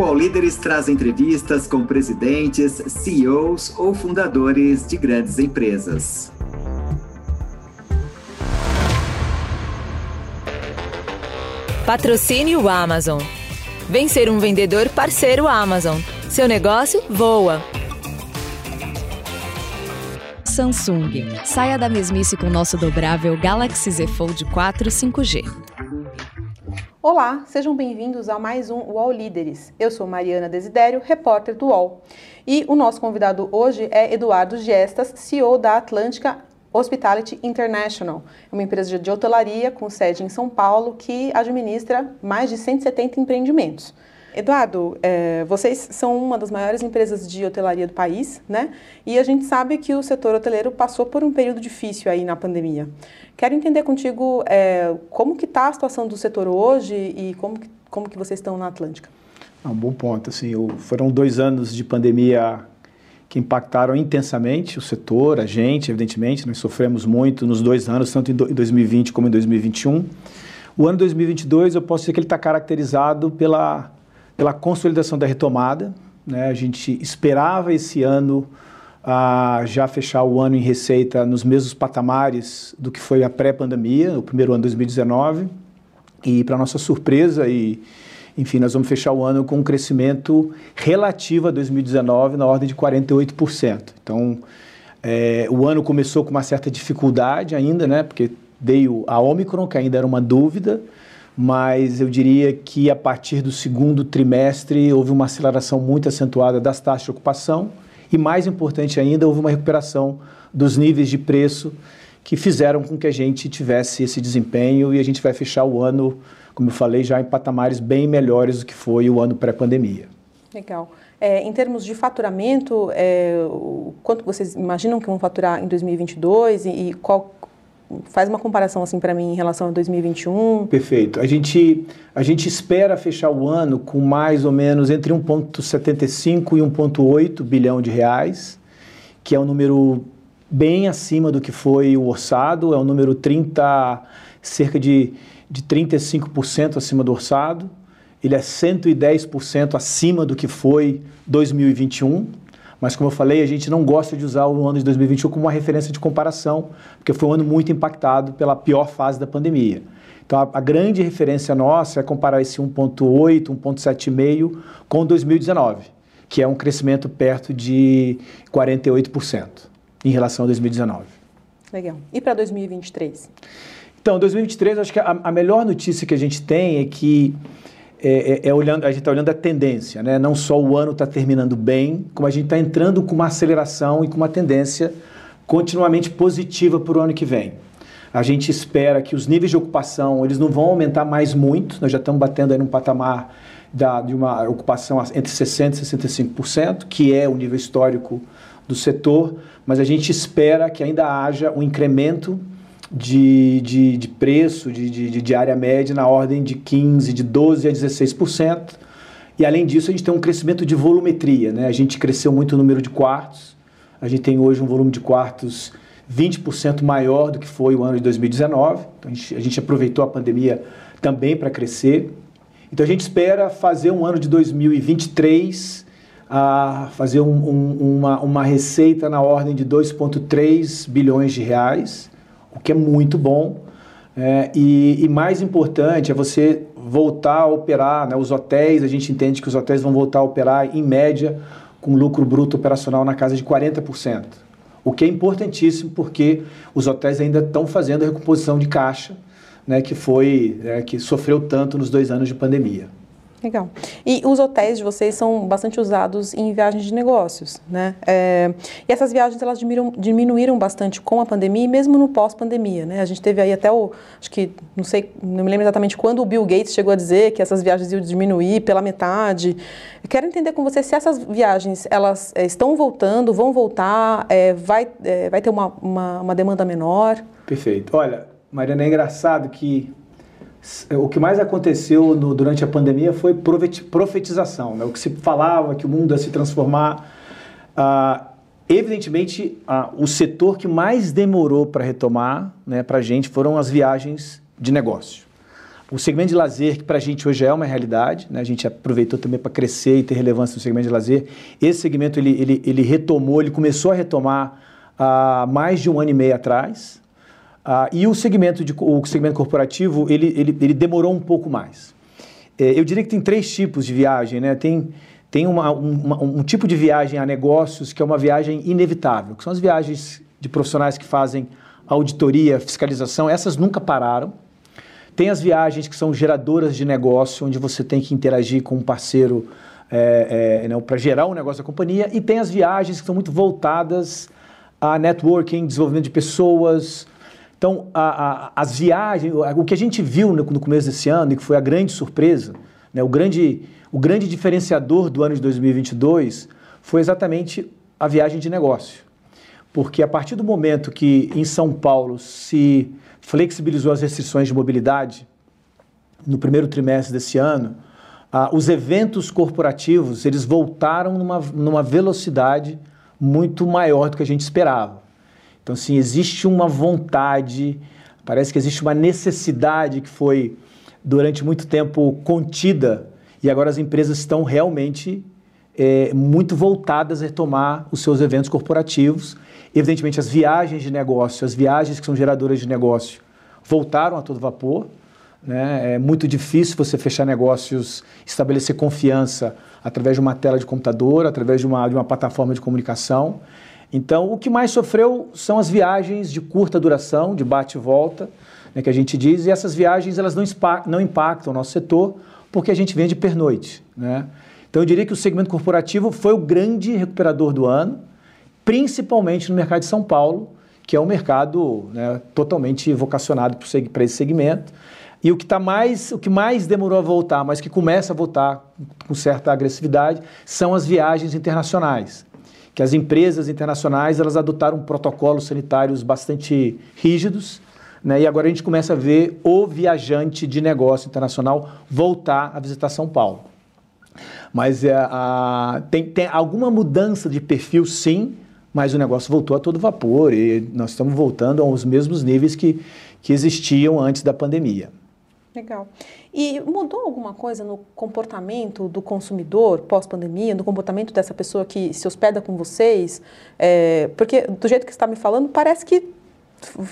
O All Líderes traz entrevistas com presidentes, CEOs ou fundadores de grandes empresas. Patrocínio Amazon. Vem ser um vendedor parceiro Amazon. Seu negócio voa. Samsung. Saia da mesmice com nosso dobrável Galaxy Z Fold 4 5G. Olá, sejam bem-vindos a mais um UOL Líderes. Eu sou Mariana Desidério, repórter do UOL. E o nosso convidado hoje é Eduardo Gestas, CEO da Atlântica Hospitality International, uma empresa de hotelaria com sede em São Paulo que administra mais de 170 empreendimentos. Eduardo, é, vocês são uma das maiores empresas de hotelaria do país, né? E a gente sabe que o setor hoteleiro passou por um período difícil aí na pandemia. Quero entender contigo é, como que está a situação do setor hoje e como que, como que vocês estão na Atlântica. É um bom ponto. Assim, foram dois anos de pandemia que impactaram intensamente o setor, a gente, evidentemente, nós sofremos muito nos dois anos, tanto em 2020 como em 2021. O ano 2022, eu posso dizer que ele está caracterizado pela, pela consolidação da retomada. Né? A gente esperava esse ano ah, já fechar o ano em receita nos mesmos patamares do que foi a pré-pandemia, o primeiro ano de 2019. E, para nossa surpresa e enfim, nós vamos fechar o ano com um crescimento relativo a 2019 na ordem de 48%. Então, é, o ano começou com uma certa dificuldade ainda, né? Porque veio a Omicron, que ainda era uma dúvida, mas eu diria que a partir do segundo trimestre houve uma aceleração muito acentuada das taxas de ocupação e, mais importante ainda, houve uma recuperação dos níveis de preço que fizeram com que a gente tivesse esse desempenho e a gente vai fechar o ano como eu falei, já em patamares bem melhores do que foi o ano pré-pandemia. Legal. É, em termos de faturamento, é, quanto vocês imaginam que vão faturar em 2022 e, e qual faz uma comparação assim para mim em relação a 2021? Perfeito. A gente a gente espera fechar o ano com mais ou menos entre 1.75 e 1.8 bilhão de reais, que é um número bem acima do que foi o orçado, é um número 30 cerca de de 35% acima do orçado, ele é 110% acima do que foi 2021, mas como eu falei, a gente não gosta de usar o ano de 2021 como uma referência de comparação, porque foi um ano muito impactado pela pior fase da pandemia. Então a, a grande referência nossa é comparar esse 1.8, 1.7,5 com 2019, que é um crescimento perto de 48% em relação a 2019. Legal. E para 2023? Então, 2023, acho que a, a, melhor notícia que a gente tem é que é, é, é olhando, a gente está olhando a tendência, né? Não só o ano está terminando bem, como a gente está entrando com uma aceleração e com uma tendência continuamente positiva para o ano que vem. A gente espera que os níveis de ocupação eles não vão aumentar mais muito. Nós já estamos batendo aí num patamar da, de uma ocupação entre 60% e 65%, que é o nível histórico do setor, mas a gente espera que ainda haja um incremento de, de, de preço de, de, de área média na ordem de 15%, de 12% a 16%. E além disso, a gente tem um crescimento de volumetria. Né? A gente cresceu muito o número de quartos. A gente tem hoje um volume de quartos 20% maior do que foi o ano de 2019. Então, a, gente, a gente aproveitou a pandemia também para crescer. Então a gente espera fazer um ano de 2023 a fazer um, um, uma, uma receita na ordem de 2,3 bilhões de reais o que é muito bom. É, e, e, mais importante é você voltar a operar, né? os hotéis, a gente entende que os hotéis vão voltar a operar em média com lucro bruto operacional na casa de 40%. O que é importantíssimo porque os hotéis ainda estão fazendo a recomposição de caixa, né, que foi é, que sofreu tanto nos dois anos de pandemia. Legal. E os hotéis de vocês são bastante usados em viagens de negócios, né? É, e essas viagens elas diminuíram, diminuíram bastante com a pandemia e mesmo no pós-pandemia, né? A gente teve aí até o, acho que não sei, não me lembro exatamente quando o Bill Gates chegou a dizer que essas viagens iam diminuir pela metade. Eu quero entender com você se essas viagens elas é, estão voltando, vão voltar, é, vai, é, vai ter uma, uma, uma demanda menor. Perfeito. Olha, Mariana, é engraçado que o que mais aconteceu no, durante a pandemia foi profetização, né? o que se falava que o mundo ia se transformar. Ah, evidentemente, ah, o setor que mais demorou para retomar né, para a gente foram as viagens de negócio. o segmento de lazer, que para a gente hoje é uma realidade, né? a gente aproveitou também para crescer e ter relevância no segmento de lazer. Esse segmento ele, ele, ele retomou, ele começou a retomar há mais de um ano e meio atrás. Uh, e o segmento, de, o segmento corporativo ele, ele, ele demorou um pouco mais. É, eu diria que tem três tipos de viagem. Né? Tem, tem uma, uma, um tipo de viagem a negócios que é uma viagem inevitável, que são as viagens de profissionais que fazem auditoria, fiscalização, essas nunca pararam. Tem as viagens que são geradoras de negócio, onde você tem que interagir com um parceiro é, é, né, para gerar um negócio da companhia. E tem as viagens que são muito voltadas a networking, desenvolvimento de pessoas. Então, a, a, as viagens, o que a gente viu no, no, começo desse ano, e que foi a grande surpresa, né, o, grande, o grande diferenciador do ano de 2022 foi exatamente a viagem de negócio. Porque a partir do momento que em São Paulo se flexibilizou as restrições de mobilidade, no primeiro trimestre desse ano, ah, os eventos corporativos eles voltaram numa, numa velocidade muito maior do que a gente esperava. Então, assim, existe uma vontade, parece que existe uma necessidade que foi durante muito tempo contida e agora as empresas estão realmente é, muito voltadas a retomar os seus eventos corporativos Evidentemente, as viagens de negócio, as viagens que são geradoras de negócio, voltaram a todo vapor. Né? É muito difícil você fechar negócios, estabelecer confiança através de uma tela de computador, através de uma, de uma plataforma de comunicação. Então, o que mais sofreu são as viagens de curta duração, de bate e volta, né, que a gente diz, e essas viagens elas não, não impactam o nosso setor, porque a gente vende pernoite. Né? Então, eu diria que o segmento corporativo foi o grande recuperador do ano, principalmente no mercado de São Paulo, que é um mercado né, totalmente vocacionado para esse segmento. E o que, tá mais, o que mais demorou a voltar, mas que começa a voltar com certa agressividade, são as viagens internacionais. Que as empresas internacionais elas adotaram protocolos sanitários bastante rígidos, né, e agora a gente começa a ver o viajante de negócio internacional voltar a visitar São Paulo. Mas é, a, tem, tem alguma mudança de perfil, sim, mas o negócio voltou a todo vapor e nós estamos voltando aos mesmos níveis que, que existiam antes da pandemia. Legal. E mudou alguma coisa no comportamento do consumidor pós-pandemia, no comportamento dessa pessoa que se hospeda com vocês? É, porque do jeito que você está me falando, parece que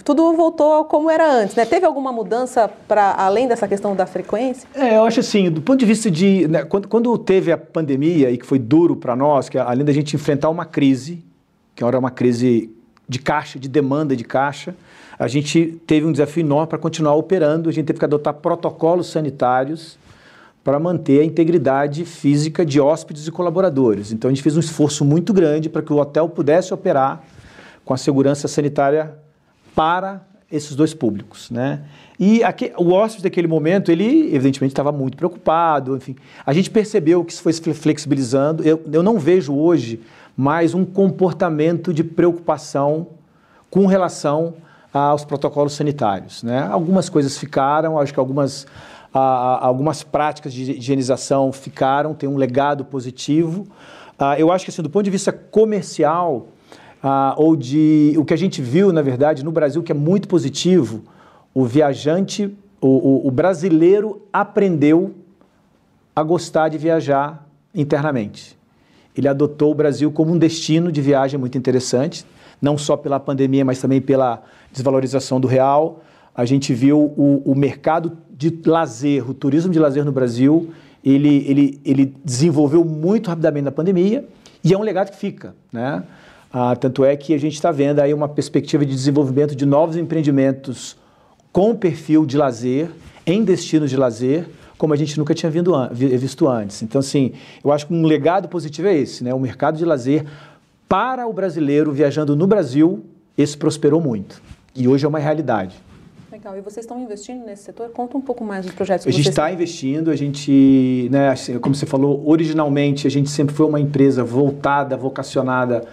tudo voltou como era antes, né? Teve alguma mudança para além dessa questão da frequência? É, eu acho assim, do ponto de vista de né, quando, quando teve a pandemia e que foi duro para nós, que além da gente enfrentar uma crise que era uma crise de caixa, de demanda de caixa, a gente teve um desafio enorme para continuar operando, a gente teve que adotar protocolos sanitários para manter a integridade física de hóspedes e colaboradores. Então a gente fez um esforço muito grande para que o hotel pudesse operar com a segurança sanitária para esses dois públicos, né? E aqui, o hóspede daquele momento, ele evidentemente estava muito preocupado, enfim. A gente percebeu que isso foi flexibilizando. Eu, eu não vejo hoje mais um comportamento de preocupação com relação aos protocolos sanitários. Né? Algumas coisas ficaram, acho que algumas, algumas práticas de higienização ficaram, tem um legado positivo. Ah, eu acho que, assim, do ponto de vista comercial, ah, ou de o que a gente viu, na verdade, no Brasil, que é muito positivo, o viajante, o, o, o brasileiro aprendeu a gostar de viajar internamente ele adotou o Brasil como um destino de viagem muito interessante, não só pela pandemia, mas também pela desvalorização do real. A gente viu o, o mercado de lazer, o turismo de lazer no Brasil, ele, ele, ele desenvolveu muito rapidamente na pandemia e é um legado que fica, né? Ah, tanto é que a gente está vendo aí uma perspectiva de desenvolvimento de novos empreendimentos com perfil de lazer, em destinos de lazer, como a gente nunca tinha visto antes. Então, assim, eu acho que um legado positivo é esse, né? O mercado de lazer para o brasileiro viajando no Brasil, esse prosperou muito. E hoje é uma realidade. Legal. E vocês estão investindo nesse setor? Conta um pouco mais dos projetos que A gente está investindo, a gente, né, assim, como você falou, originalmente a gente sempre foi uma empresa voltada, vocacionada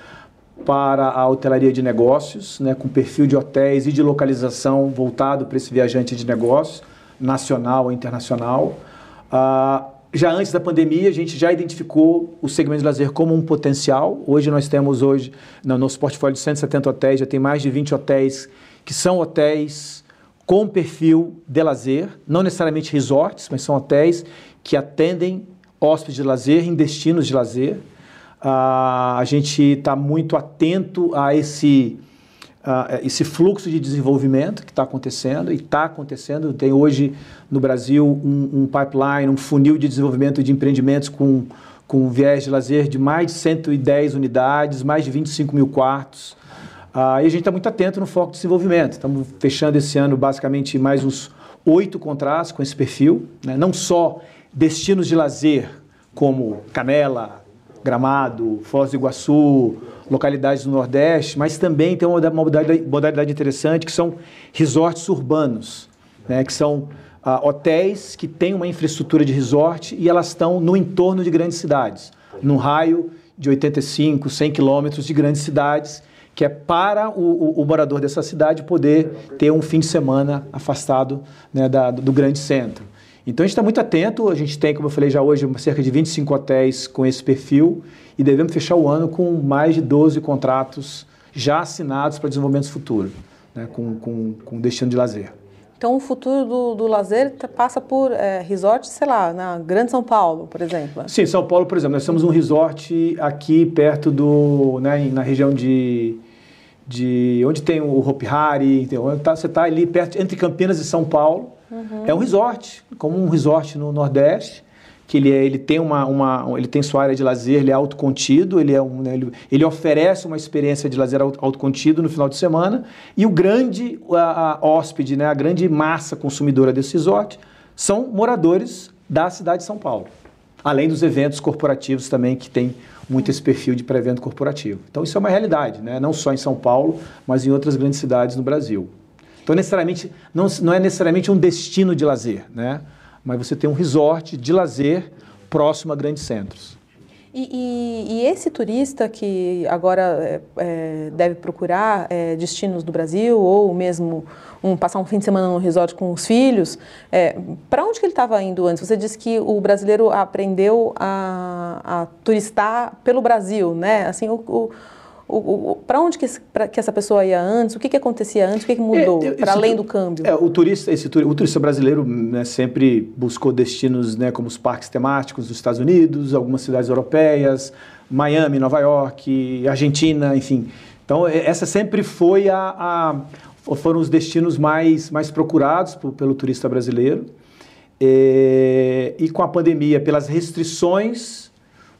para a hotelaria de negócios, né, com perfil de hotéis e de localização voltado para esse viajante de negócios nacional ou internacional. Uh, já antes da pandemia, a gente já identificou o segmento de lazer como um potencial. Hoje nós temos hoje, no nosso portfólio de 170 hotéis, já tem mais de 20 hotéis que são hotéis com perfil de lazer, não necessariamente resorts, mas são hotéis que atendem hóspedes de lazer em destinos de lazer. Uh, a gente está muito atento a esse, uh, esse fluxo de desenvolvimento que está acontecendo e está acontecendo. Tem hoje no Brasil um, um, pipeline, um funil de desenvolvimento de empreendimentos com, com viés de lazer de mais de 110 unidades, mais de 25 mil quartos. Uh, e a gente está muito atento no foco de desenvolvimento. Estamos fechando esse ano basicamente mais uns oito contratos com esse perfil, né? não só destinos de lazer como Canela, Gramado, Foz do Iguaçu, localidades do Nordeste, mas também tem uma modalidade, interessante que são resorts urbanos, né? que são uh, hotéis que têm uma infraestrutura de resort e elas estão no entorno de grandes cidades, num raio de 85, 100 quilômetros de grandes cidades que é para o, o, o, morador dessa cidade poder ter um fim de semana afastado né, da, do grande centro. Então a gente está muito atento, a gente tem, como eu falei já hoje, cerca de 25 hotéis com esse perfil e devemos fechar o ano com mais de 12 contratos já assinados para desenvolvimento futuro, né, com, com, com destino de lazer. Então, o futuro do, do lazer passa por é, resort, sei lá, na Grande São Paulo, por exemplo. Sim, São Paulo, por exemplo. Nós temos um resort aqui perto do, né, na região de de onde tem o Hopi Hari, tá, você está ali perto, entre Campinas e São Paulo. Uhum. É um resort, como um resort no Nordeste, que ele, é, ele, tem uma, uma, ele tem sua área de lazer, ele é autocontido, ele, é um, né, ele, ele, oferece uma experiência de lazer autocontido no final de semana, e o grande a, a hóspede, né, a grande massa consumidora desse resort, são moradores da cidade de São Paulo. Além dos eventos corporativos também que tem muito esse perfil de pré-evento corporativo. Então isso é uma realidade, né? não só em São Paulo, mas em outras grandes cidades no Brasil. Então necessariamente não, não é necessariamente um destino de lazer, né? Mas você tem um resort de lazer próximo a grandes centros. E, e, e, esse turista que agora é, é, deve procurar é, destinos do Brasil ou mesmo um, passar um fim de semana no resort com os filhos, é, para onde que ele estava indo antes? Você disse que o brasileiro aprendeu a, a turistar pelo Brasil, né? Assim, o, o para onde que, pra, que, essa pessoa ia antes? O que, que acontecia antes? O que, que mudou é, para além do câmbio? É, o turista, esse o turista brasileiro né, sempre buscou destinos né, como os parques temáticos dos Estados Unidos, algumas cidades europeias, Miami, Nova York, Argentina, enfim. Então essa sempre foi a, a foram os destinos mais mais procurados por, pelo turista brasileiro. É, e com a pandemia, pelas restrições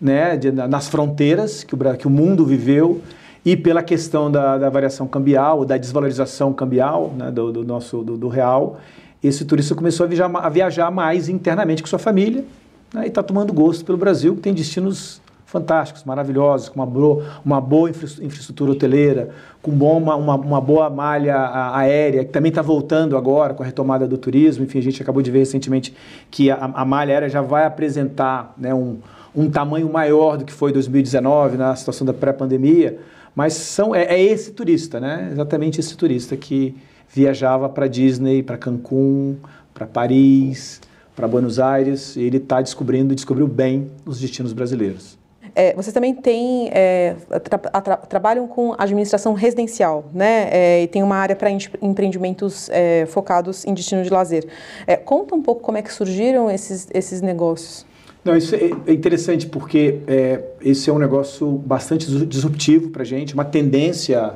né, de, nas fronteiras que o, que o mundo viveu e pela questão da, da variação cambial, da desvalorização cambial né, do, do, nosso do, do, real, esse turista começou a viajar, a viajar mais internamente com sua família né, e está tomando gosto pelo Brasil, que tem destinos fantásticos, maravilhosos, com uma, bro, uma boa infraestrutura hoteleira, com bom, uma, uma, boa malha aérea, que também está voltando agora com a retomada do turismo. Enfim, a gente acabou de ver recentemente que a, a malha aérea já vai apresentar né, um, um tamanho maior do que foi 2019, na situação da pré-pandemia, mas são, é, é, esse turista, né? exatamente esse turista que viajava para Disney, para Cancún, para Paris, para Buenos Aires, e ele está descobrindo e descobriu bem os destinos brasileiros. É, vocês também têm, é, tra tra trabalham com administração residencial, né? É, e tem uma área para empreendimentos é, focados em destino de lazer. É, conta um pouco como é que surgiram esses, esses negócios. Não, isso é, é interessante porque é, esse é um negócio bastante disruptivo para a gente, uma tendência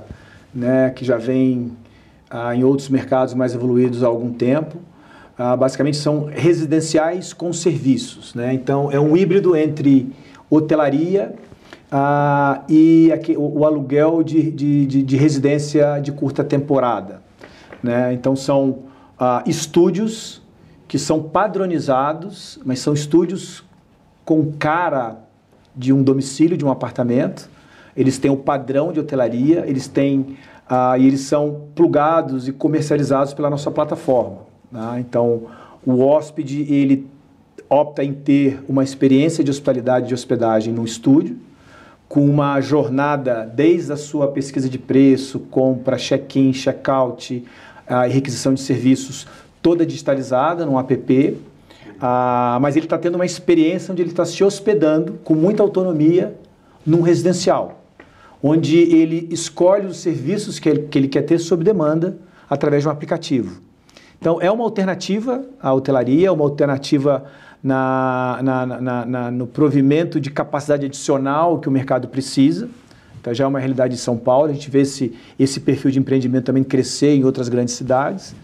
né, que já vem ah, em outros mercados mais evoluídos há algum tempo. Ah, basicamente são residenciais com serviços. Né? Então é um híbrido entre hotelaria ah, e aqui, o, o, aluguel de, de, de, de, residência de curta temporada. Né? Então são ah, estúdios que são padronizados, mas são estúdios com cara de um domicílio, de um apartamento. Eles têm o padrão de hotelaria, eles têm ah, e eles são plugados e comercializados pela nossa plataforma. Né? Então, o hóspede ele opta em ter uma experiência de hospitalidade de hospedagem no estúdio, com uma jornada desde a sua pesquisa de preço, compra, check-in, check-out ah, e requisição de serviços toda digitalizada no app ah, mas ele está tendo uma experiência onde ele está se hospedando com muita autonomia num residencial, onde ele escolhe os serviços que ele, que ele quer ter sob demanda através de um aplicativo. Então, é uma alternativa à hotelaria, é uma alternativa na, na, na, na, no provimento de capacidade adicional que o mercado precisa. Então, já é uma realidade de São Paulo. A gente vê esse, esse perfil de empreendimento também crescer em outras grandes cidades.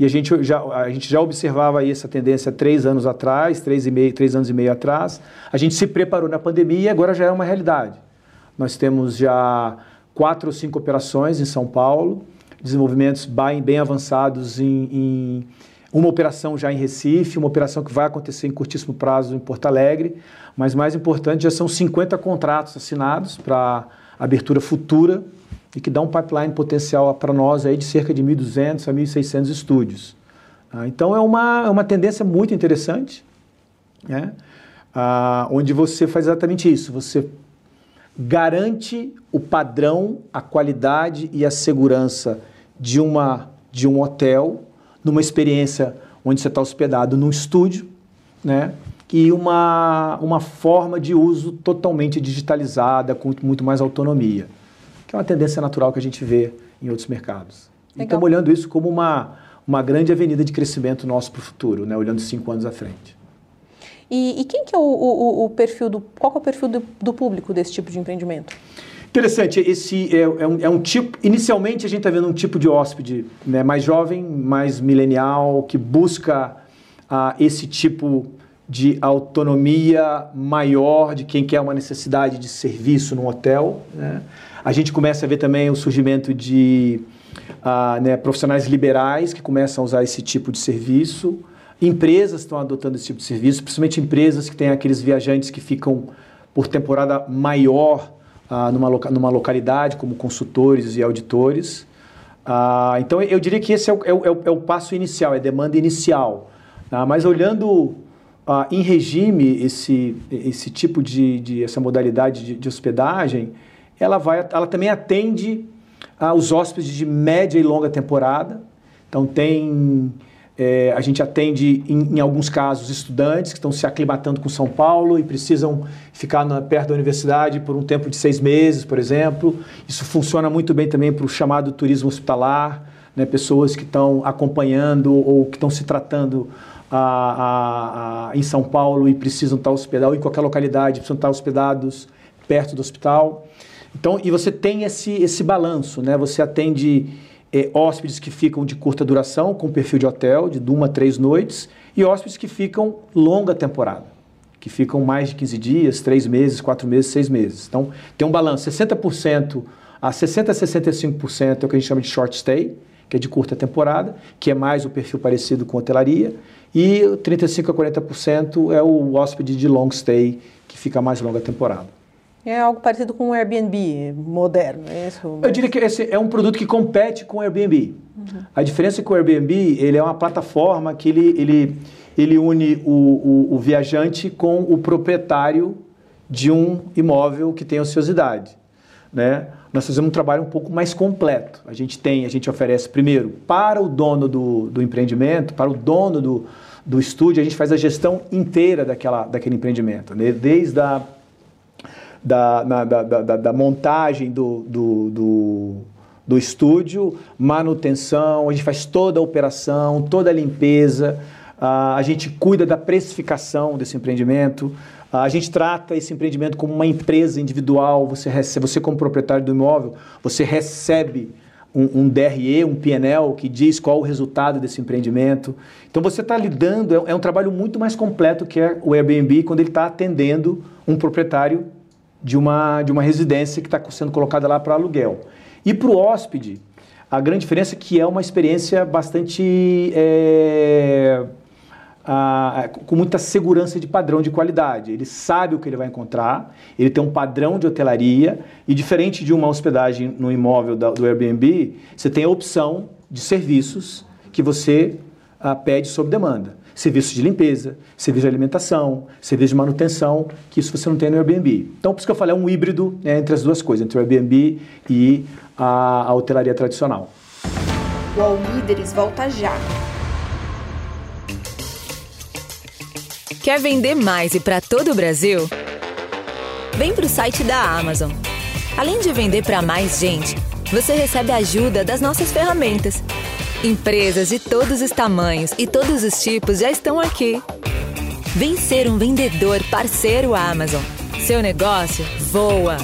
E a gente já, a gente já observava essa tendência três anos atrás, três, e meio, três anos e meio atrás. A gente se preparou na pandemia e agora já é uma realidade. Nós temos já quatro ou cinco operações em São Paulo, desenvolvimentos bem, bem avançados em, em uma operação já em Recife, uma operação que vai acontecer em curtíssimo prazo em Porto Alegre, mas mais importante, já são 50 contratos assinados para abertura futura e que dá um pipeline potencial para nós aí de cerca de 1.200 a 1.600 estúdios. Ah, então é uma, é uma tendência muito interessante, né? ah, onde você faz exatamente isso, você garante o padrão, a qualidade e a segurança de, uma, de um hotel, numa experiência onde você está hospedado num estúdio, né? e uma, uma forma de uso totalmente digitalizada, com muito mais autonomia que é uma tendência natural que a gente vê em outros mercados. Legal. Estamos olhando isso como uma, uma grande avenida de crescimento nosso para o futuro, né? olhando cinco anos à frente. E, e quem que é o, o, o, perfil do qual é o perfil do, do, público desse tipo de empreendimento? Interessante, esse é, é, um, é um, tipo. Inicialmente a gente está vendo um tipo de hóspede né, mais jovem, mais milenial, que busca ah, esse tipo de autonomia maior de quem quer uma necessidade de serviço no hotel. Né? A gente começa a ver também o surgimento de uh, né, profissionais liberais que começam a usar esse tipo de serviço. Empresas estão adotando esse tipo de serviço, principalmente empresas que têm aqueles viajantes que ficam por temporada maior uh, numa, loca numa localidade, como consultores e auditores. Uh, então, eu diria que esse é o, é, o, é o, passo inicial, é a demanda inicial. Tá? Mas olhando em regime esse, esse tipo de, de essa modalidade de, de hospedagem, ela, vai, ela também atende aos hóspedes de média e longa temporada. Então tem é, a gente atende, em, em, alguns casos, estudantes que estão se aclimatando com São Paulo e precisam ficar na, perto da universidade por um tempo de seis meses, por exemplo. Isso funciona muito bem também para o chamado turismo hospitalar, né? pessoas que estão acompanhando ou que estão se tratando a, a, a, em São Paulo e precisam estar hospedados, ou em qualquer localidade, precisam estar hospedados perto do hospital. Então, e você tem esse, esse balanço, né? Você atende é, hóspedes que ficam de curta duração, com perfil de hotel, de uma a três noites, e hóspedes que ficam longa temporada, que ficam mais de 15 dias, três meses, quatro meses, seis meses. Então, tem um balanço, 60% a 60% a 65% é o que a gente chama de short stay, que é de curta temporada, que é mais o perfil parecido com hotelaria, e 35% a 40% é o hóspede de long stay, que fica mais longa temporada. É algo parecido com o Airbnb moderno, é isso? Eu diria que esse é um produto que compete com o Airbnb. Uhum. A diferença é que o Airbnb ele é uma plataforma que ele, ele, ele une o, o, o viajante com o proprietário de um imóvel que tem ociosidade. Né? Nós fazemos um trabalho um pouco mais completo. A gente tem, a gente oferece primeiro para o dono do, do empreendimento, para o dono do, do estúdio, a gente faz a gestão inteira daquela, daquele empreendimento, né? desde a da, na, da, da, da, montagem do, do, do, do, estúdio, manutenção, a gente faz toda a operação, toda a limpeza, a gente cuida da precificação desse empreendimento, a gente trata esse empreendimento como uma empresa individual, você, recebe, você como proprietário do imóvel, você recebe um, um DRE, um PNL, que diz qual o resultado desse empreendimento. Então você está lidando, é, é um trabalho muito mais completo que é o Airbnb quando ele está atendendo um proprietário de uma, de uma residência que está sendo colocada lá para aluguel. E para o hóspede, a grande diferença é que é uma experiência bastante. É, a, com muita segurança de padrão de qualidade. Ele sabe o que ele vai encontrar, ele tem um padrão de hotelaria, e diferente de uma hospedagem no imóvel da, do Airbnb, você tem a opção de serviços que você a, pede sob demanda serviços de limpeza, serviço de alimentação, serviço de manutenção, que isso você não tem no Airbnb. Então, por isso que eu falei, é um híbrido né, entre as duas coisas, entre o Airbnb e a, a hotelaria tradicional. O All Líderes volta já. Quer vender mais e para todo o Brasil? Vem para o site da Amazon. Além de vender para mais gente, você recebe a ajuda das nossas ferramentas Empresas de todos os tamanhos e todos os tipos já estão aqui. Vem ser um vendedor parceiro Amazon. Seu negócio voa.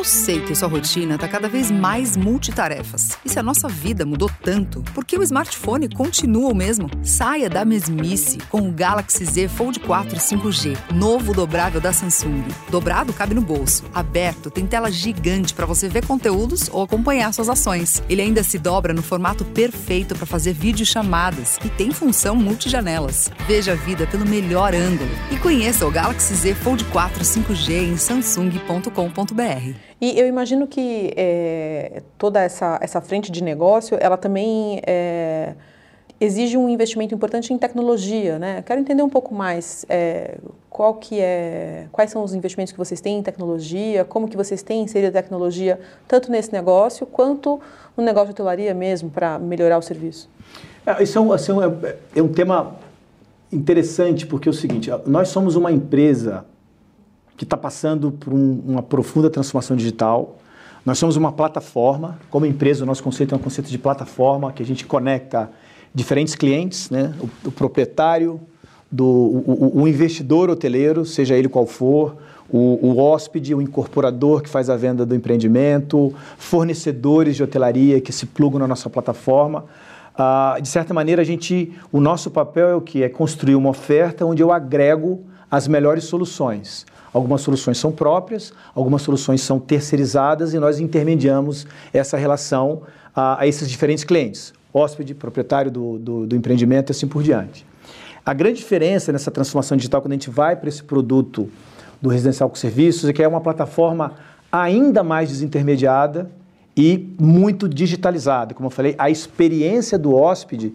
Eu sei que sua rotina está cada vez mais multitarefas. E se a nossa vida mudou tanto, por que o smartphone continua o mesmo? Saia da mesmice com o Galaxy Z Fold 4 5G, novo dobrável da Samsung. Dobrado cabe no bolso, aberto tem tela gigante para você ver conteúdos ou acompanhar suas ações. Ele ainda se dobra no formato perfeito para fazer videochamadas e tem função multijanelas. Veja a vida pelo melhor ângulo e conheça o Galaxy Z Fold 4 5G em samsung.com.br. E eu imagino que é, toda essa, essa frente de negócio, ela também é, exige um investimento importante em tecnologia, né? Quero entender um pouco mais é, qual que é, quais são os investimentos que vocês têm em tecnologia, como que vocês têm inserido tecnologia tanto nesse negócio quanto no negócio de hotelaria mesmo para melhorar o serviço. É, isso é um, assim, é, é um tema interessante porque é o seguinte, nós somos uma empresa que está passando por um, uma profunda transformação digital. Nós somos uma plataforma, como empresa, o nosso conceito é um conceito de plataforma que a gente conecta diferentes clientes, né? o, o proprietário, do, o, o, investidor hoteleiro, seja ele qual for, o, o, hóspede, o incorporador que faz a venda do empreendimento, fornecedores de hotelaria que se plugam na nossa plataforma. Ah, de certa maneira, a gente, o nosso papel é o que? É construir uma oferta onde eu agrego as melhores soluções. Algumas soluções são próprias, algumas soluções são terceirizadas e nós intermediamos essa relação a, a esses diferentes clientes, hóspede, proprietário do, do, do empreendimento e assim por diante. A grande diferença nessa transformação digital, quando a gente vai para esse produto do residencial com serviços, é que é uma plataforma ainda mais desintermediada e muito digitalizada. Como eu falei, a experiência do hóspede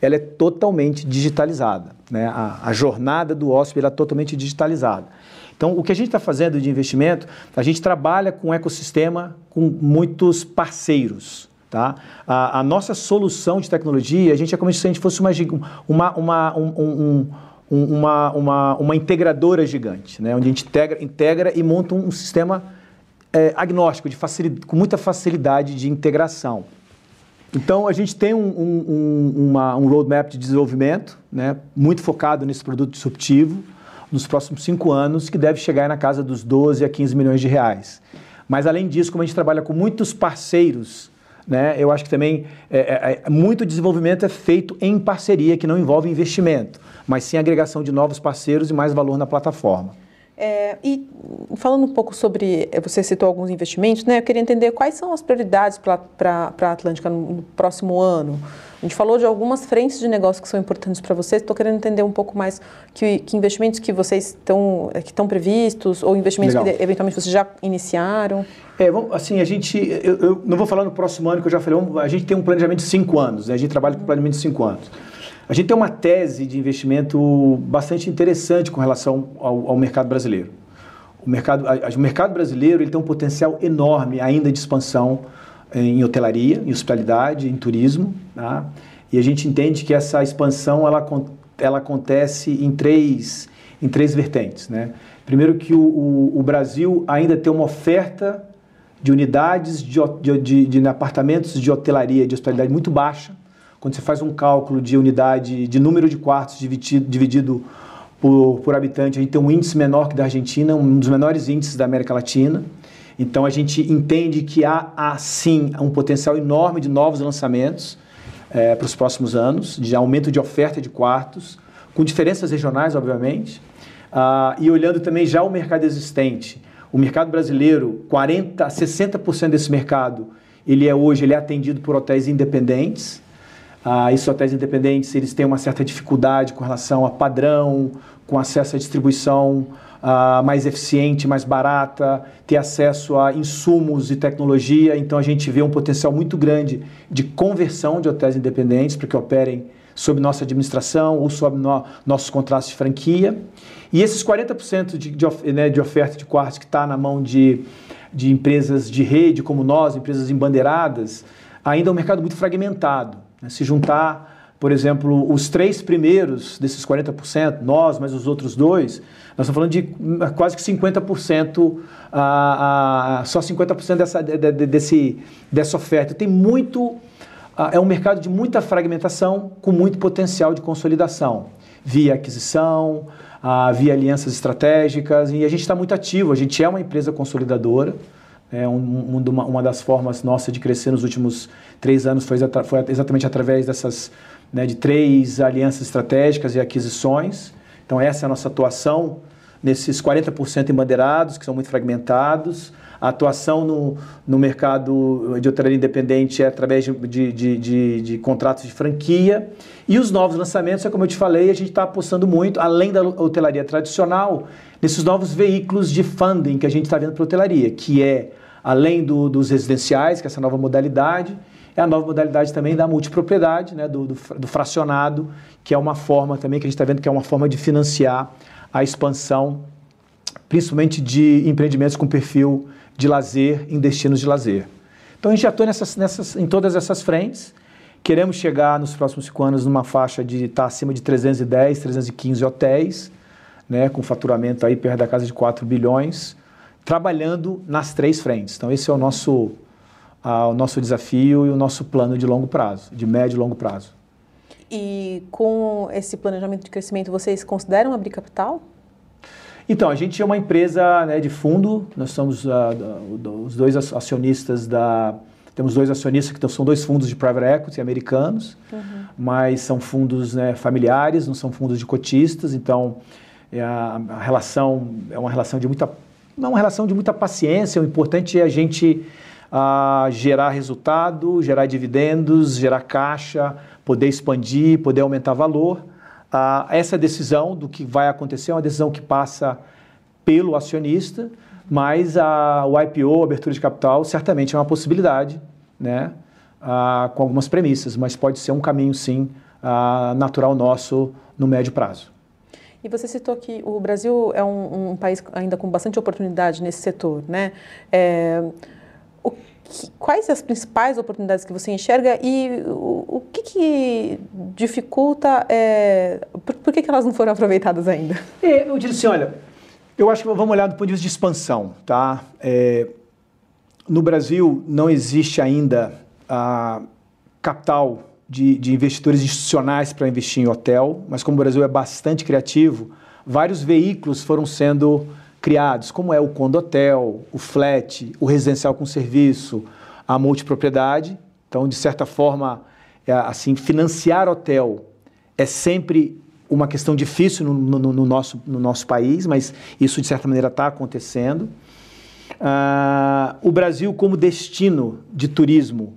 ela é totalmente digitalizada. Né? A, a jornada do hóspede é totalmente digitalizada. Então, o que a gente está fazendo de investimento, a gente trabalha com um ecossistema com muitos parceiros. Tá? A, a nossa solução de tecnologia, a gente é como se a gente fosse uma, uma, uma, um, um, uma, uma, uma integradora gigante, né? onde a gente integra, integra e monta um sistema é, agnóstico, de com muita facilidade de integração. Então, a gente tem um, um, uma, um roadmap de desenvolvimento né? muito focado nesse produto disruptivo, nos próximos cinco anos, que deve chegar na casa dos 12 a 15 milhões de reais. Mas, além disso, como a gente trabalha com muitos parceiros, né, eu acho que também é, é, é, muito desenvolvimento é feito em parceria, que não envolve investimento, mas sim agregação de novos parceiros e mais valor na plataforma. É, e falando um pouco sobre, é, você citou alguns investimentos, né? Eu queria entender quais são as prioridades para a Atlântica no, no, próximo ano. A gente falou de algumas frentes de negócio que são importantes para vocês. Estou querendo entender um pouco mais que, que investimentos que vocês estão é, que estão previstos ou investimentos Legal. que eventualmente vocês já iniciaram. É, vamos, assim, a gente, eu, eu, não vou falar no próximo ano que eu já falei. A gente tem um planejamento de cinco anos. Né? A gente trabalha com planejamento de cinco anos. A gente tem uma tese de investimento bastante interessante com relação ao, ao mercado brasileiro. O mercado, a, o mercado brasileiro ele tem um potencial enorme ainda de expansão em hotelaria, em hospitalidade, em turismo. Tá? E a gente entende que essa expansão ela, ela acontece em três, em três vertentes. Né? Primeiro que o, o, o Brasil ainda tem uma oferta de unidades de, de, de, de apartamentos de hotelaria de hospitalidade muito baixa quando você faz um cálculo de unidade, de número de quartos dividido, dividido por, por habitante, a gente tem um índice menor que da Argentina, um dos menores índices da América Latina. Então a gente entende que há, há sim um potencial enorme de novos lançamentos é, para os próximos anos, de aumento de oferta de quartos, com diferenças regionais, obviamente. Ah, e olhando também já o mercado existente, o mercado brasileiro, 40 60% desse mercado, ele é hoje ele é atendido por hotéis independentes. Ah, esses hotéis independentes eles têm uma certa dificuldade com relação a padrão, com acesso à distribuição ah, mais eficiente, mais barata, ter acesso a insumos e tecnologia. Então a gente vê um potencial muito grande de conversão de hotéis independentes para que operem sob nossa administração ou sob no, nossos contratos de franquia. E esses 40% de, de, né, de oferta de quartos que está na mão de, de empresas de rede como nós, empresas embandeiradas, ainda é um mercado muito fragmentado. Né? Se juntar por exemplo, os três primeiros desses 40%, nós, mas os outros dois, nós estamos falando de quase que 50%, a, a, só 50% dessa, de, de, desse, dessa oferta. Tem muito, é um mercado de muita fragmentação, com muito potencial de consolidação, via aquisição, via alianças estratégicas, e a gente está muito ativo, a gente é uma empresa consolidadora, é um, um, uma, uma, das formas nossa de crescer nos últimos três anos foi, foi exatamente através dessas né, de três alianças estratégicas e aquisições. Então essa é a nossa atuação nesses 40% embandeirados, que são muito fragmentados. A atuação no, no mercado de hotelaria independente é através de, de, de, de, contratos de franquia. E os novos lançamentos, é como eu te falei, a gente está apostando muito, além da hotelaria tradicional, nesses novos veículos de funding que a gente está vendo para a hotelaria, que é, além do, dos residenciais, que é essa nova modalidade, é a nova modalidade também da multipropriedade, né, do, do, do fracionado, que é uma forma também que a gente está vendo que é uma forma de financiar a expansão, principalmente de empreendimentos com perfil de lazer em destinos de lazer. Então a gente atua nessas, nessas, em todas essas frentes. Queremos chegar nos próximos cinco anos numa faixa de estar tá acima de 310, 315 hotéis, né, com faturamento aí perto da casa de 4 bilhões, trabalhando nas três frentes. Então esse é o nosso, o nosso desafio e o nosso plano de longo prazo, de médio e longo prazo. E com esse planejamento de crescimento, vocês consideram abrir capital? Então, a gente é uma empresa né, de fundo, nós somos uh, os dois acionistas da. Temos dois acionistas que são dois fundos de private equity americanos, uhum. mas são fundos né, familiares, não são fundos de cotistas, então é a, a, relação é uma relação de muita. Não é uma relação de muita paciência, o importante é a gente uh, gerar resultado, gerar dividendos, gerar caixa, poder expandir, poder aumentar valor. Ah, essa decisão do que vai acontecer é uma decisão que passa pelo acionista, mas a, o IPO, a abertura de capital, certamente é uma possibilidade, né? Ah, com algumas premissas, mas pode ser um caminho, sim, ah, natural nosso no médio prazo. E você citou que o Brasil é um, um país ainda com bastante oportunidade nesse setor, né? É, quais as principais oportunidades que você enxerga e o, o que, que dificulta, é, por, por que, que elas não foram aproveitadas ainda? É, eu diria assim, olha, eu acho que vamos olhar do ponto de vista de expansão, tá? É, no Brasil não existe ainda a capital de, de investidores institucionais para investir em hotel, mas como o Brasil é bastante criativo, vários veículos foram sendo criados, como é o condotel, o flat, o residencial com serviço, a multipropriedade. Então, de certa forma, é, assim, financiar hotel é sempre uma questão difícil no, no, no, nosso, no nosso país, mas isso, de certa maneira, está acontecendo. Uh, o Brasil, como destino de turismo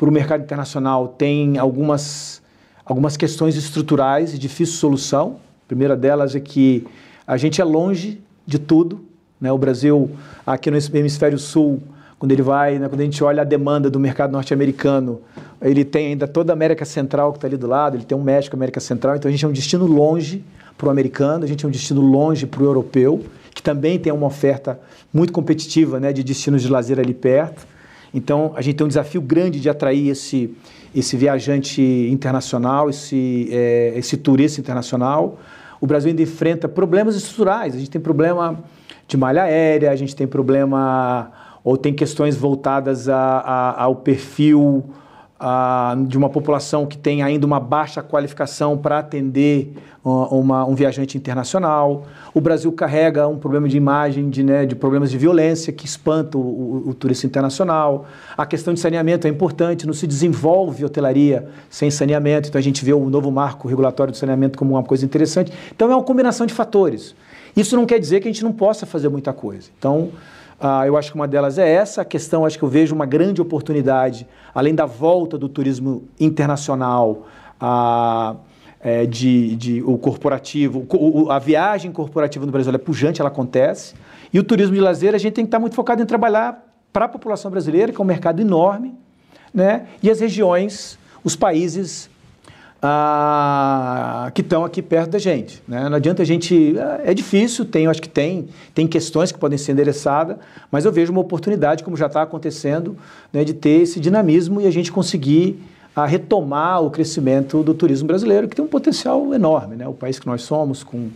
para o mercado internacional, tem algumas, algumas questões estruturais de difícil solução. A primeira delas é que a gente é longe de tudo. Né? O Brasil, aqui no hemisfério sul, quando ele vai, né, quando a gente olha a demanda do mercado norte-americano, ele tem ainda toda a América Central que está ali do lado, ele tem um México, América Central, então a gente é um destino longe para o americano, a gente é um destino longe para o europeu, que também tem uma oferta muito competitiva né, de destinos de lazer ali perto. Então a gente tem um desafio grande de atrair esse, esse viajante internacional, esse, é, esse turista internacional o Brasil ainda enfrenta problemas estruturais. A gente tem problema de malha aérea, a gente tem problema ou tem questões voltadas a, a, ao perfil a, de uma população que tem ainda uma baixa qualificação para atender uma, um viajante internacional. O Brasil carrega um problema de imagem, de, né, de problemas de violência que espanta o, o, o, turista internacional. A questão de saneamento é importante, não se desenvolve hotelaria sem saneamento, então a gente vê o novo marco regulatório do saneamento como uma coisa interessante. Então é uma combinação de fatores. Isso não quer dizer que a gente não possa fazer muita coisa. Então, ah, eu acho que uma delas é essa. A questão, acho que eu vejo uma grande oportunidade, além da volta do turismo internacional, ah, é, de, de, o corporativo, o, a viagem corporativa no Brasil é pujante, ela acontece. E o turismo de lazer, a gente tem que estar muito focado em trabalhar para a população brasileira, que é um mercado enorme, né? e as regiões, os países ah, que estão aqui perto da gente. Né? Não adianta a gente. É difícil, tem, acho que tem, tem questões que podem ser endereçadas, mas eu vejo uma oportunidade, como já está acontecendo, né, de ter esse dinamismo e a gente conseguir a retomar o crescimento do turismo brasileiro, que tem um potencial enorme. Né? O país que nós somos, com,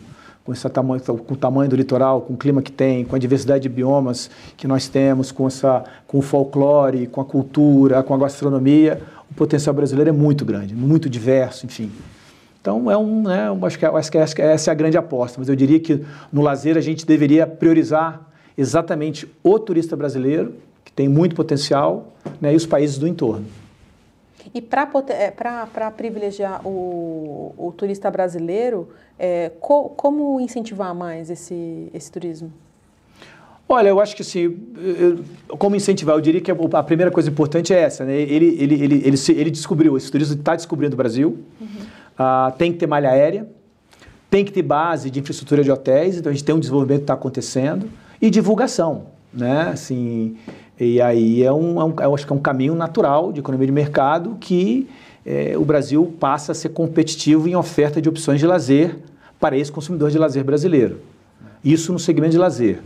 com, esse tamanho, com o tamanho do litoral, com o clima que tem, com a diversidade de biomas que nós temos, com, essa, com o folclore, com a cultura, com a gastronomia, o potencial brasileiro é muito grande, muito diverso, enfim. Então, é um, né, acho, que, acho que essa é a grande aposta, mas eu diria que no lazer a gente deveria priorizar exatamente o turista brasileiro, que tem muito potencial, né, e os países do entorno. E para é, privilegiar o, o, turista brasileiro, é, co, como incentivar mais esse, esse turismo? Olha, eu acho que assim, como incentivar, eu diria que a primeira coisa importante é essa, né? Ele, ele, ele, ele, ele descobriu, esse turismo está descobrindo o Brasil, uhum. uh, tem que ter malha aérea, tem que ter base de infraestrutura de hotéis, então a gente tem um desenvolvimento que está acontecendo, e divulgação, né? Assim, e aí é um, é um, eu acho que é um caminho natural de economia de mercado que é, o Brasil passa a ser competitivo em oferta de opções de lazer para esse consumidor de lazer brasileiro. Isso no segmento de lazer.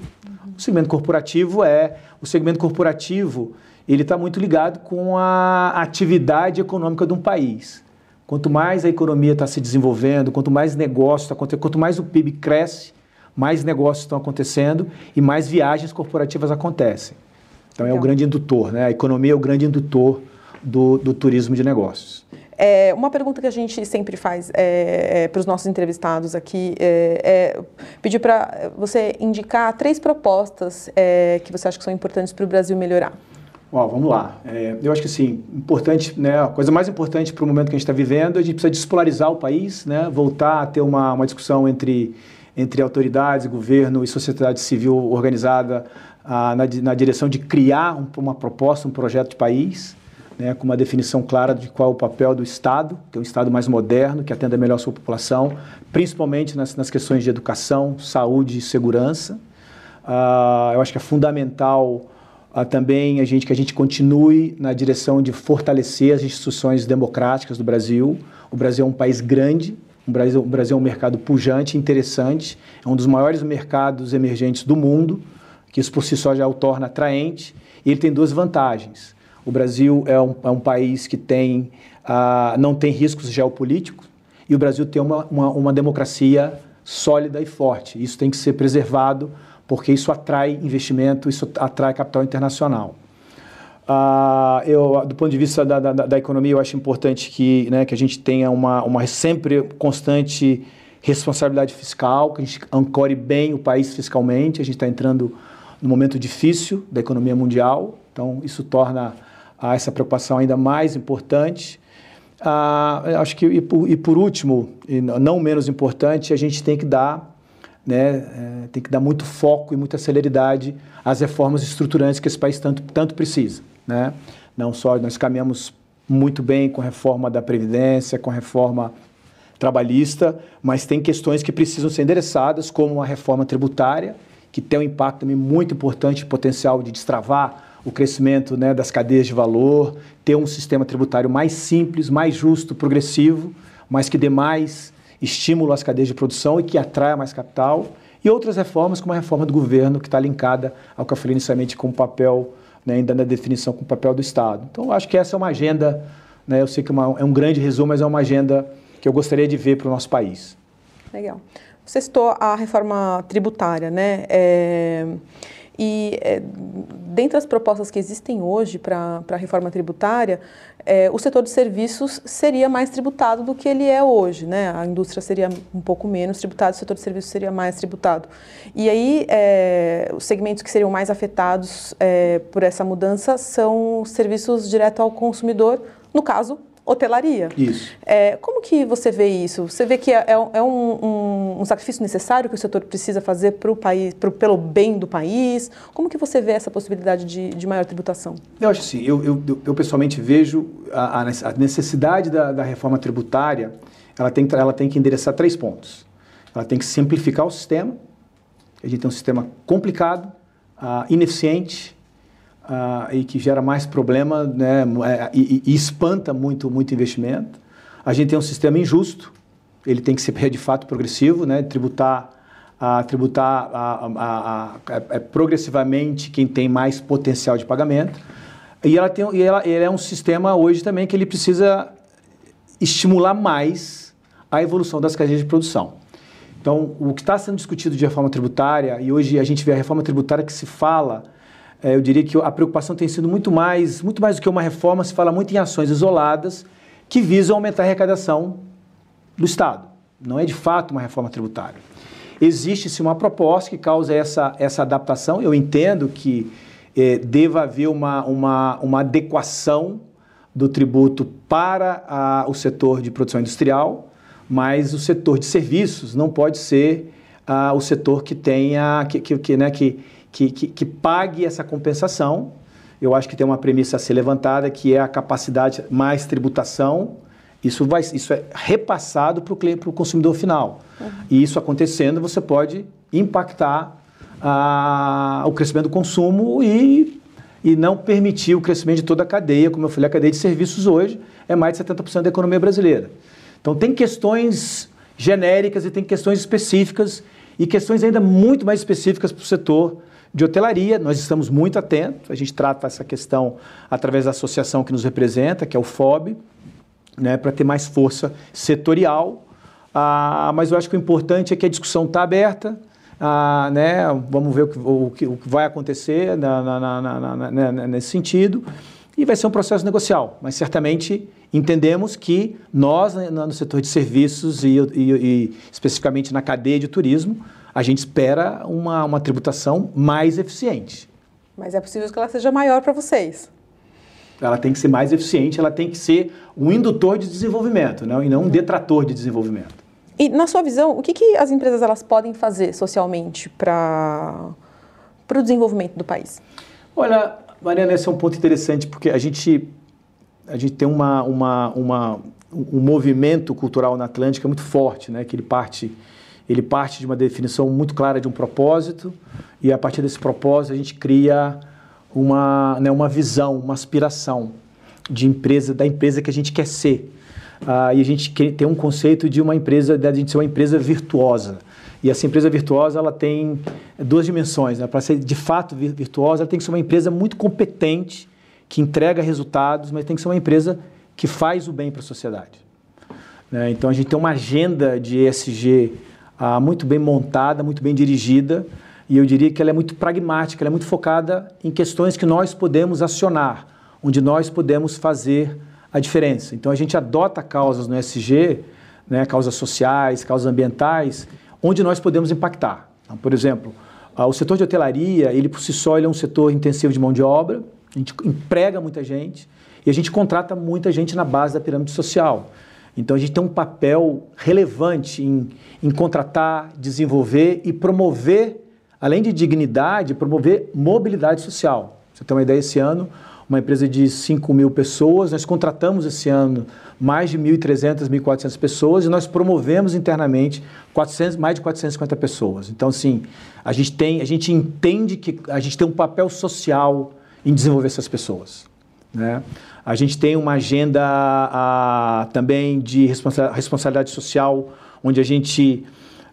O segmento corporativo é o segmento corporativo ele está muito ligado com a atividade econômica de um país. Quanto mais a economia está se desenvolvendo, quanto mais negócios está acontecendo, quanto mais o PIB cresce, mais negócios estão acontecendo e mais viagens corporativas acontecem. Então é o grande indutor, né? A economia é o grande indutor do, do turismo de negócios. É, uma pergunta que a gente sempre faz é, é, para os nossos entrevistados aqui é, é pedir para você indicar três propostas é, que você acha que são importantes para o Brasil melhorar. Ó, vamos lá. É, eu acho que sim, importante, né? A coisa mais importante para o momento que a gente está vivendo, a gente precisa despolarizar o país, né? Voltar a ter uma, uma discussão entre entre autoridades, governo e sociedade civil organizada ah, na, na, direção de criar um, uma proposta, um projeto de país, né, com uma definição clara de qual é o papel do Estado, que é um Estado mais moderno, que atenda melhor a sua população, principalmente nas, nas questões de educação, saúde e segurança. Ah, eu acho que é fundamental ah, também a gente, que a gente continue na direção de fortalecer as instituições democráticas do Brasil. O Brasil é um país grande, o Brasil, o Brasil é um mercado pujante, interessante, é um dos maiores mercados emergentes do mundo, que isso por si só já o torna atraente, e ele tem duas vantagens. O Brasil é um, é um país que tem, uh, não tem riscos geopolíticos, e o Brasil tem uma, uma, uma democracia sólida e forte. Isso tem que ser preservado, porque isso atrai investimento, isso atrai capital internacional. Uh, eu, do ponto de vista da, da, da, economia, eu acho importante que, né, que a gente tenha uma, uma sempre constante responsabilidade fiscal, que a gente ancore bem o país fiscalmente. A gente está entrando num momento difícil da economia mundial, então isso torna uh, essa preocupação ainda mais importante. Uh, acho que, e por, e por, último, e não menos importante, a gente tem que dar né, é, tem que dar muito foco e muita celeridade às reformas estruturantes que esse país tanto, tanto precisa. Né? Não só nós caminhamos muito bem com a reforma da Previdência, com a reforma trabalhista, mas tem questões que precisam ser endereçadas, como a reforma tributária, que tem um impacto também muito importante, potencial de destravar o crescimento né, das cadeias de valor, ter um sistema tributário mais simples, mais justo, progressivo, mas que dê mais estímulo às cadeias de produção e que atraia mais capital. E outras reformas, como a reforma do governo, que está linkada ao que eu falei inicialmente com o papel né, ainda na definição com o papel do Estado. Então, acho que essa é uma agenda, né, eu sei que é, uma, é um grande resumo, mas é uma agenda que eu gostaria de ver para o nosso país. Legal. Você citou a reforma tributária, né? É... E é, dentre as propostas que existem hoje para a reforma tributária, é, o setor de serviços seria mais tributado do que ele é hoje, né? A indústria seria um pouco menos tributada, o setor de serviços seria mais tributado. E aí, é, os segmentos que seriam mais afetados é, por essa mudança são serviços direto ao consumidor, no caso, hotelaria. Isso. É, como que você vê isso? Você vê que é, é um, um, um, sacrifício necessário que o setor precisa fazer para o país, pro, pelo bem do país? Como que você vê essa possibilidade de, de maior tributação? Eu acho assim, eu, eu, eu pessoalmente vejo a, a necessidade da, da, reforma tributária, ela tem, ela tem que endereçar três pontos. Ela tem que simplificar o sistema, a gente tem um sistema complicado, uh, ineficiente, uh, e que gera mais problema né, é, e, e, espanta muito, muito investimento. A gente tem um sistema injusto, ele tem que ser de fato progressivo, né, tributar, uh, tributar uh, progressivamente quem tem mais potencial de pagamento. E, ela tem, e ela, ele é um sistema hoje também que ele precisa estimular mais a evolução das cadeias de produção. Então, o que está sendo discutido de reforma tributária, e hoje a gente vê a reforma tributária que se fala, é, eu diria que a preocupação tem sido muito mais, muito mais do que uma reforma, se fala muito em ações isoladas que visam aumentar a arrecadação do Estado. Não é de fato uma reforma tributária. Existe-se uma proposta que causa essa, essa adaptação. Eu entendo que eh, deva haver uma, uma, uma adequação do tributo para a, o setor de produção industrial, mas o setor de serviços não pode ser ah, o setor que tenha que, que, que, né, que, que, que, que pague essa compensação. Eu acho que tem uma premissa a ser levantada que é a capacidade mais tributação isso, vai, isso é repassado para o consumidor final. Uhum. E isso acontecendo, você pode impactar a, o crescimento do consumo e, e não permitir o crescimento de toda a cadeia. Como eu falei, a cadeia de serviços hoje é mais de 70% da economia brasileira. Então, tem questões genéricas e tem questões específicas e questões ainda muito mais específicas para o setor de hotelaria. Nós estamos muito atentos, a gente trata essa questão através da associação que nos representa, que é o FOB, né, para ter mais força setorial. Ah, mas eu acho que o importante é que a discussão está aberta, ah, né, vamos ver o que, o que, o que vai acontecer na, na, na, né, nesse sentido. E vai ser um processo negocial, mas certamente entendemos que nós, né, no setor de serviços e, e, e especificamente na cadeia de turismo, a gente espera uma, uma tributação mais eficiente. Mas é possível que ela seja maior para vocês. Ela tem que ser mais eficiente, ela tem que ser um indutor de desenvolvimento, não, e não um detrator de desenvolvimento. E na sua visão, o que, que as empresas elas podem fazer socialmente para o desenvolvimento do país? Olha, Mariana, esse é um ponto interessante, porque a gente, a gente tem uma, uma, uma, um movimento cultural na Atlântica muito forte, né? que ele parte, ele parte de uma definição muito clara de um propósito, e a partir desse propósito a gente cria uma, né, uma visão, uma aspiração de empresa, da empresa que a gente quer ser. Ah, e a gente tem um conceito de uma empresa, de a gente ser uma empresa virtuosa. E essa empresa virtuosa ela tem duas dimensões. Né? Para ser de fato virtuosa, ela tem que ser uma empresa muito competente, que entrega resultados, mas tem que ser uma empresa que faz o bem para a sociedade. Né? Então a gente tem uma agenda de ESG ah, muito bem montada, muito bem dirigida, e eu diria que ela é muito pragmática, ela é muito focada em questões que nós podemos acionar, onde nós podemos fazer a diferença. Então a gente adota causas no SG, né, causas sociais, causas ambientais, onde nós podemos impactar. Então, por exemplo, o setor de hotelaria, ele por si só ele é um setor intensivo de mão de obra, a gente emprega muita gente e a gente contrata muita gente na base da pirâmide social. Então a gente tem um papel relevante em, em contratar, desenvolver e promover além de dignidade, promover mobilidade social. Você tem uma ideia, esse ano, uma empresa de 5 mil pessoas, nós contratamos esse ano mais de 1.300, 1.400 pessoas e nós promovemos internamente 400, mais de 450 pessoas. Então, assim, a gente, tem, a gente entende que a gente tem um papel social em desenvolver essas pessoas. Né? A gente tem uma agenda a, também de responsabilidade social, onde a gente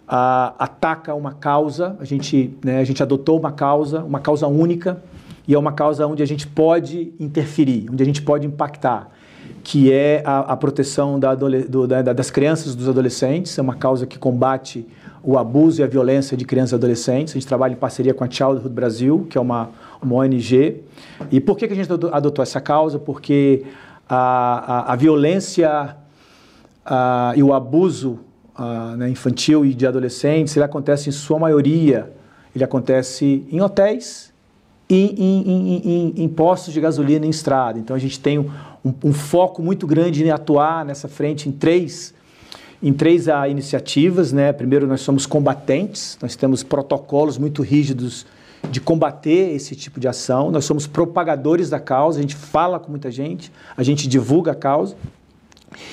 ataca uma causa, a gente, né, a gente adotou uma causa, uma causa única, e é uma causa onde a gente pode interferir, onde a gente pode impactar, que é a, a proteção da, do, da, das crianças e dos adolescentes, é uma causa que combate o abuso e a violência de crianças e adolescentes. A gente trabalha em parceria com a Childhood Brasil, que é uma, uma ONG. E por que, que a gente adotou essa causa? Porque a, a, a violência a, e o abuso né, infantil e de adolescentes, ele acontece em sua maioria, ele acontece em hotéis e em, em, em, em postos de gasolina em estrada. Então a gente tem um, um, foco muito grande em atuar nessa frente em três em três iniciativas, né? Primeiro nós somos combatentes, nós temos protocolos muito rígidos de combater esse tipo de ação. Nós somos propagadores da causa, a gente fala com muita gente, a gente divulga a causa.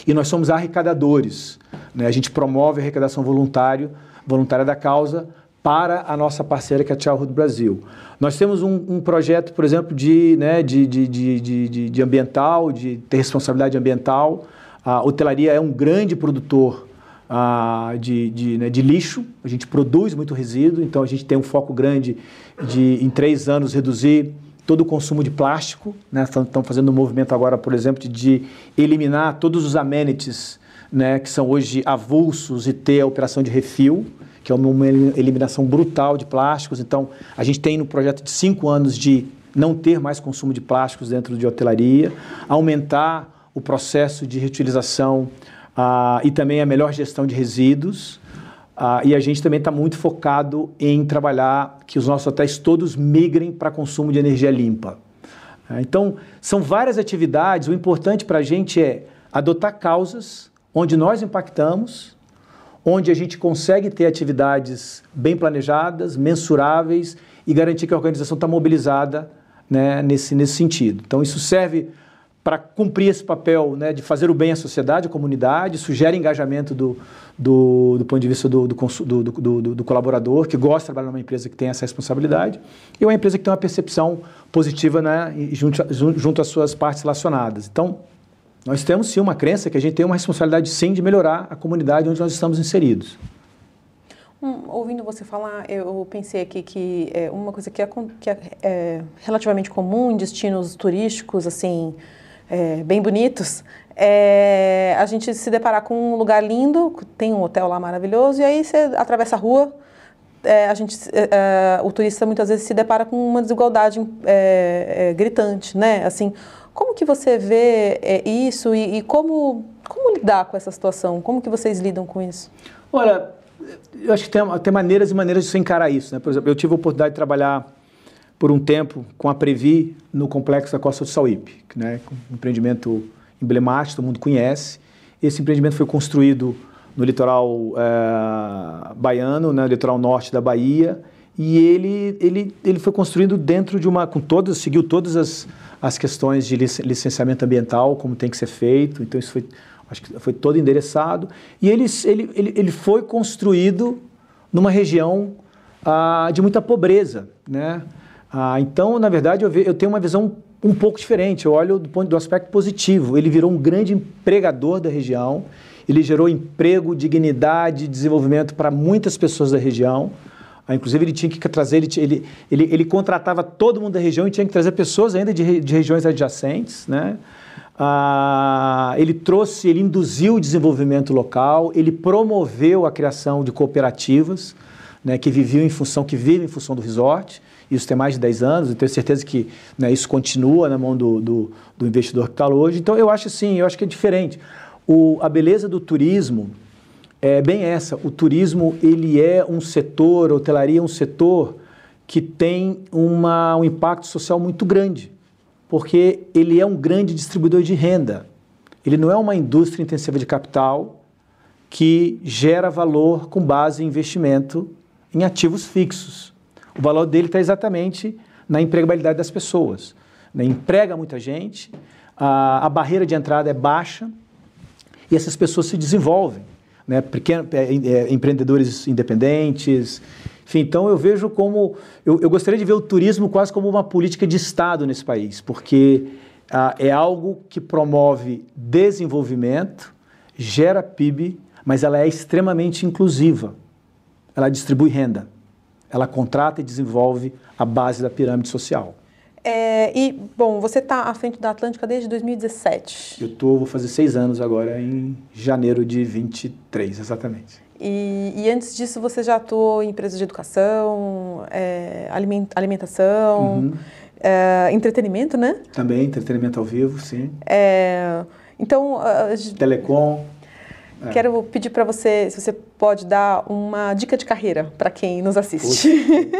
E nós somos arrecadadores. Né? A gente promove a arrecadação voluntário, voluntária da causa para a nossa parceira, que é a Childhood Brasil. Nós temos um, um projeto, por exemplo, de, né, de, de, de, de, ambiental, de ter responsabilidade ambiental. A hotelaria é um grande produtor ah, de, de, né, de, lixo, a gente produz muito resíduo, então a gente tem um foco grande de, em três anos, reduzir todo o consumo de plástico, né? Estão fazendo um movimento agora, por exemplo, de eliminar todos os amenities, né? Que são hoje avulsos e ter a operação de refil, que é uma eliminação brutal de plásticos. Então, a gente tem no projeto de cinco anos de não ter mais consumo de plásticos dentro de hotelaria, aumentar o processo de reutilização ah, e também a melhor gestão de resíduos. Ah, e a gente também está muito focado em trabalhar que os nossos hotéis todos migrem para consumo de energia limpa. Ah, então, são várias atividades. O importante para a gente é adotar causas onde nós impactamos, onde a gente consegue ter atividades bem planejadas, mensuráveis e garantir que a organização está mobilizada né, nesse, nesse sentido. Então, isso serve para cumprir esse papel né, de fazer o bem à sociedade, à comunidade, sugere engajamento do, do, do ponto de vista do, do, do, do, colaborador, que gosta de trabalhar numa empresa que tem essa responsabilidade, e uma empresa que tem uma percepção positiva né, junto, junto às suas partes relacionadas. Então, nós temos sim uma crença que a gente tem uma responsabilidade sim de melhorar a comunidade onde nós estamos inseridos. Hum, ouvindo você falar, eu pensei aqui que é, uma coisa que é, que é, é relativamente comum em destinos turísticos, assim, é, bem bonitos, é a gente se deparar com um lugar lindo, tem um hotel lá maravilhoso, e aí você atravessa a rua, é, a gente, é, é o turista muitas vezes se depara com uma desigualdade é, é, gritante, né? Assim, como que você vê isso e, e, como, como lidar com essa situação? Como que vocês lidam com isso? Olha, eu acho que tem, tem maneiras e maneiras de se encarar isso. Né? Por exemplo, eu tive a oportunidade de trabalhar por um tempo com a Previ no complexo da Costa do Sauípe, né? um empreendimento emblemático, todo mundo conhece. Esse empreendimento foi construído no litoral é, baiano, né, no litoral norte da Bahia, e ele, ele, ele foi construído dentro de uma, com todas, seguiu todas as, as questões de licenciamento ambiental, como tem que ser feito, então isso foi acho que foi todo endereçado, e ele, ele, ele, ele foi construído numa região ah, de muita pobreza. Né? Ah, então, na verdade, eu, ve, eu tenho uma visão um pouco diferente, eu olho do ponto do aspecto positivo. Ele virou um grande empregador da região, ele gerou emprego, dignidade, desenvolvimento para muitas pessoas da região. Ah, inclusive, ele tinha que trazer, ele, ele, ele, ele, contratava todo mundo da região e tinha que trazer pessoas ainda de, de regiões adjacentes, né? Ah, ele trouxe, ele induziu o desenvolvimento local, ele promoveu a criação de cooperativas, né, que viviam em função, que vivem em função do resort. Isso tem mais de 10 anos, e tenho certeza que né, isso continua na mão do, do, do investidor que está hoje. Então, eu acho assim, eu acho que é diferente. O, a beleza do turismo é bem essa. O turismo, ele é um setor, a hotelaria é um setor que tem uma, um impacto social muito grande porque ele é um grande distribuidor de renda. Ele não é uma indústria intensiva de capital que gera valor com base em investimento em ativos fixos. O valor dele está exatamente na empregabilidade das pessoas. Né? Emprega muita gente, a, a, barreira de entrada é baixa e essas pessoas se desenvolvem. Né? Pequeno, é, é, empreendedores independentes, enfim, então eu vejo como. Eu, eu, gostaria de ver o turismo quase como uma política de Estado nesse país, porque ah, é algo que promove desenvolvimento, gera PIB, mas ela é extremamente inclusiva. Ela distribui renda. Ela contrata e desenvolve a base da pirâmide social. É, e, bom, você está à frente da Atlântica desde 2017. Eu tô, vou fazer seis anos agora, em janeiro de 23, exatamente. E, e, antes disso você já atuou em empresas de educação, é, alimentação, uhum. é, entretenimento, né? Também, entretenimento ao vivo, sim. É, então... Uh, Telecom. É. Quero pedir para você, se você pode dar uma dica de carreira para quem nos assiste.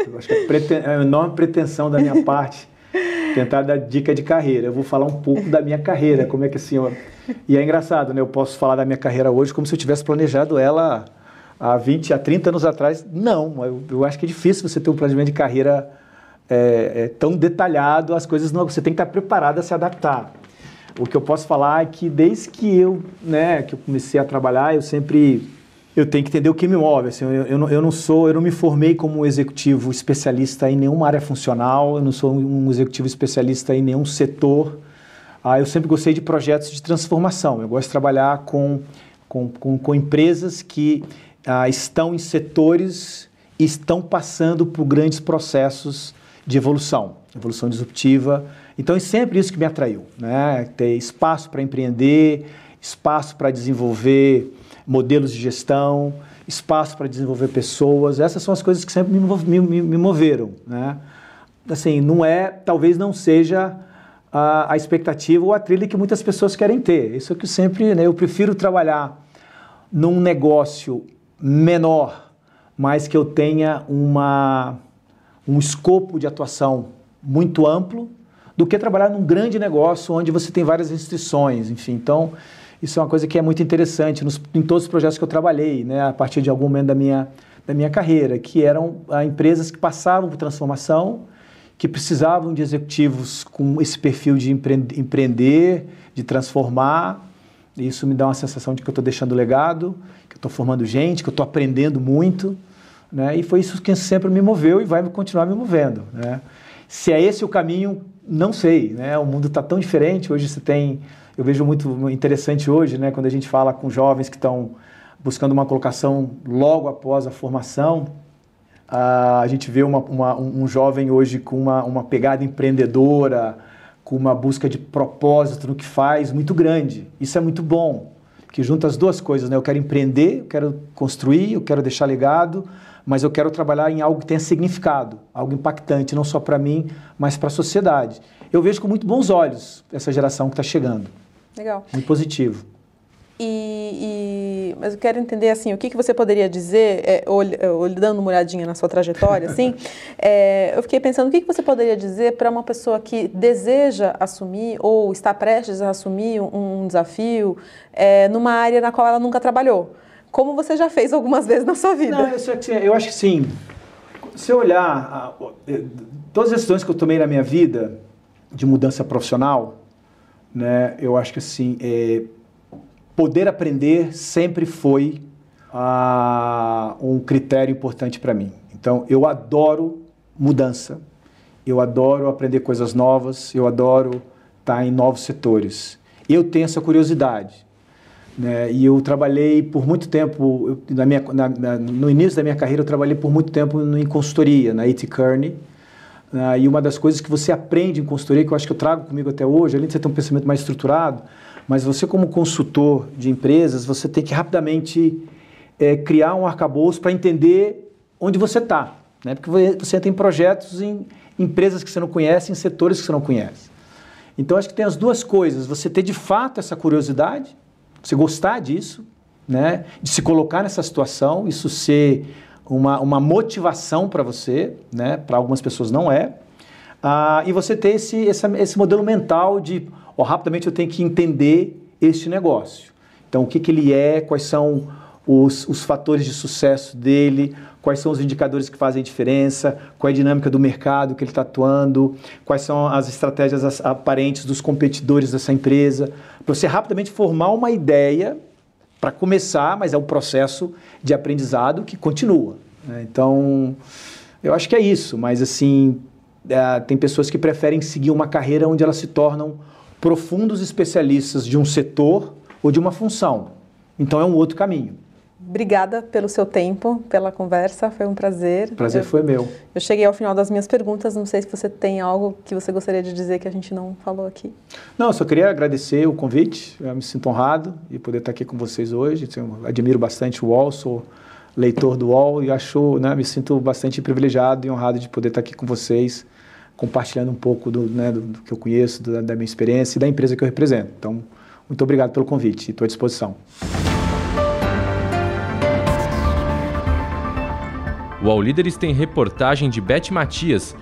Poxa, acho que é, preten é uma enorme pretensão da minha parte tentar dar dica de carreira. Eu vou falar um pouco da minha carreira, como é que assim... Eu... E é engraçado, né? Eu posso falar da minha carreira hoje como se eu tivesse planejado ela há 20, há 30 anos atrás, não. Eu, eu acho que é difícil você ter um planejamento de carreira é, é, tão detalhado, as coisas não. Você tem que estar preparado a se adaptar. O que eu posso falar é que desde que eu, né, que eu comecei a trabalhar, eu sempre eu tenho que entender o que me move. Assim, eu, eu, não, eu não sou, eu não me formei como executivo especialista em nenhuma área funcional. Eu não sou um executivo especialista em nenhum setor. Ah, eu sempre gostei de projetos de transformação. Eu gosto de trabalhar com, com, com, com empresas que ah, estão em setores e estão passando por grandes processos de evolução, evolução disruptiva. Então é sempre isso que me atraiu, né? Ter espaço para empreender, espaço para desenvolver modelos de gestão, espaço para desenvolver pessoas. Essas são as coisas que sempre me, me, me moveram, né? Assim, não é, talvez não seja a, a, expectativa ou a trilha que muitas pessoas querem ter. Isso é que sempre, né? Eu prefiro trabalhar num negócio menor, mas que eu tenha uma, um escopo de atuação muito amplo, do que trabalhar num grande negócio onde você tem várias restrições, enfim. Então, isso é uma coisa que é muito interessante nos, em todos os projetos que eu trabalhei, né, a partir de algum momento da minha, da minha carreira, que eram ah, empresas que passavam por transformação, que precisavam de executivos com esse perfil de empreender, de transformar. Isso me dá uma sensação de que eu estou deixando legado, que eu estou formando gente, que eu estou aprendendo muito. Né? E foi isso que sempre me moveu e vai continuar me movendo. Né? Se é esse o caminho, não sei. Né? O mundo está tão diferente. Hoje você tem. Eu vejo muito interessante hoje, né, quando a gente fala com jovens que estão buscando uma colocação logo após a formação a gente vê uma, uma, um jovem hoje com uma, uma pegada empreendedora, com uma busca de propósito no que faz muito grande. Isso é muito bom, que junta as duas coisas, né? Eu quero empreender, eu quero construir, eu quero deixar legado, mas eu quero trabalhar em algo que tenha significado, algo impactante, não só para mim, mas para a sociedade. Eu vejo com muito bons olhos essa geração que está chegando. Legal. Muito positivo. E, e, mas eu quero entender assim, o que, que você poderia dizer, é, dando uma olhadinha na sua trajetória, assim, é, eu fiquei pensando o que, que você poderia dizer para uma pessoa que deseja assumir ou está prestes a assumir um, um desafio é, numa área na qual ela nunca trabalhou, como você já fez algumas vezes na sua vida. Não, eu, eu acho que sim. Se eu olhar a, todas as decisões que eu tomei na minha vida de mudança profissional, né, eu acho que assim é, poder aprender sempre foi um critério importante para mim. Então, eu adoro mudança, eu adoro aprender coisas novas, eu adoro estar em novos setores. Eu tenho essa curiosidade. Né? E eu trabalhei por muito tempo, eu, na minha, na, na, no início da minha carreira, eu trabalhei por muito tempo em consultoria, na A.T. Kearney. Uh, e uma das coisas que você aprende em consultoria, que eu acho que eu trago comigo até hoje, além de você ter um pensamento mais estruturado, mas você, como consultor de empresas, você tem que rapidamente é, criar um arcabouço para entender onde você está. Né? Porque você tem projetos em empresas que você não conhece, em setores que você não conhece. Então, acho que tem as duas coisas. Você ter de fato essa curiosidade, você gostar disso, né? de se colocar nessa situação, isso ser uma, uma motivação para você, né? para algumas pessoas não é. Ah, e você ter esse, esse, esse modelo mental de ou rapidamente eu tenho que entender este negócio. Então, o que, que ele é, quais são os, os fatores de sucesso dele, quais são os indicadores que fazem diferença, qual é a dinâmica do mercado que ele está atuando, quais são as estratégias aparentes dos competidores dessa empresa, para você rapidamente formar uma ideia para começar, mas é um processo de aprendizado que continua. Né? Então, eu acho que é isso, mas assim, é, tem pessoas que preferem seguir uma carreira onde elas se tornam profundos especialistas de um setor ou de uma função. Então é um outro caminho. Obrigada pelo seu tempo, pela conversa, foi um prazer. Prazer eu, foi meu. Eu cheguei ao final das minhas perguntas, não sei se você tem algo que você gostaria de dizer que a gente não falou aqui. Não, eu só queria agradecer o convite, eu me sinto honrado de poder estar aqui com vocês hoje, eu admiro bastante o UOL, sou leitor do UOL e acho, né, me sinto bastante privilegiado e honrado de poder estar aqui com vocês compartilhando um pouco do, né, do, do que eu conheço, do, da minha experiência e da empresa que eu represento. Então, muito obrigado pelo convite e estou à disposição. O All Líderes tem reportagem de Beth Matias,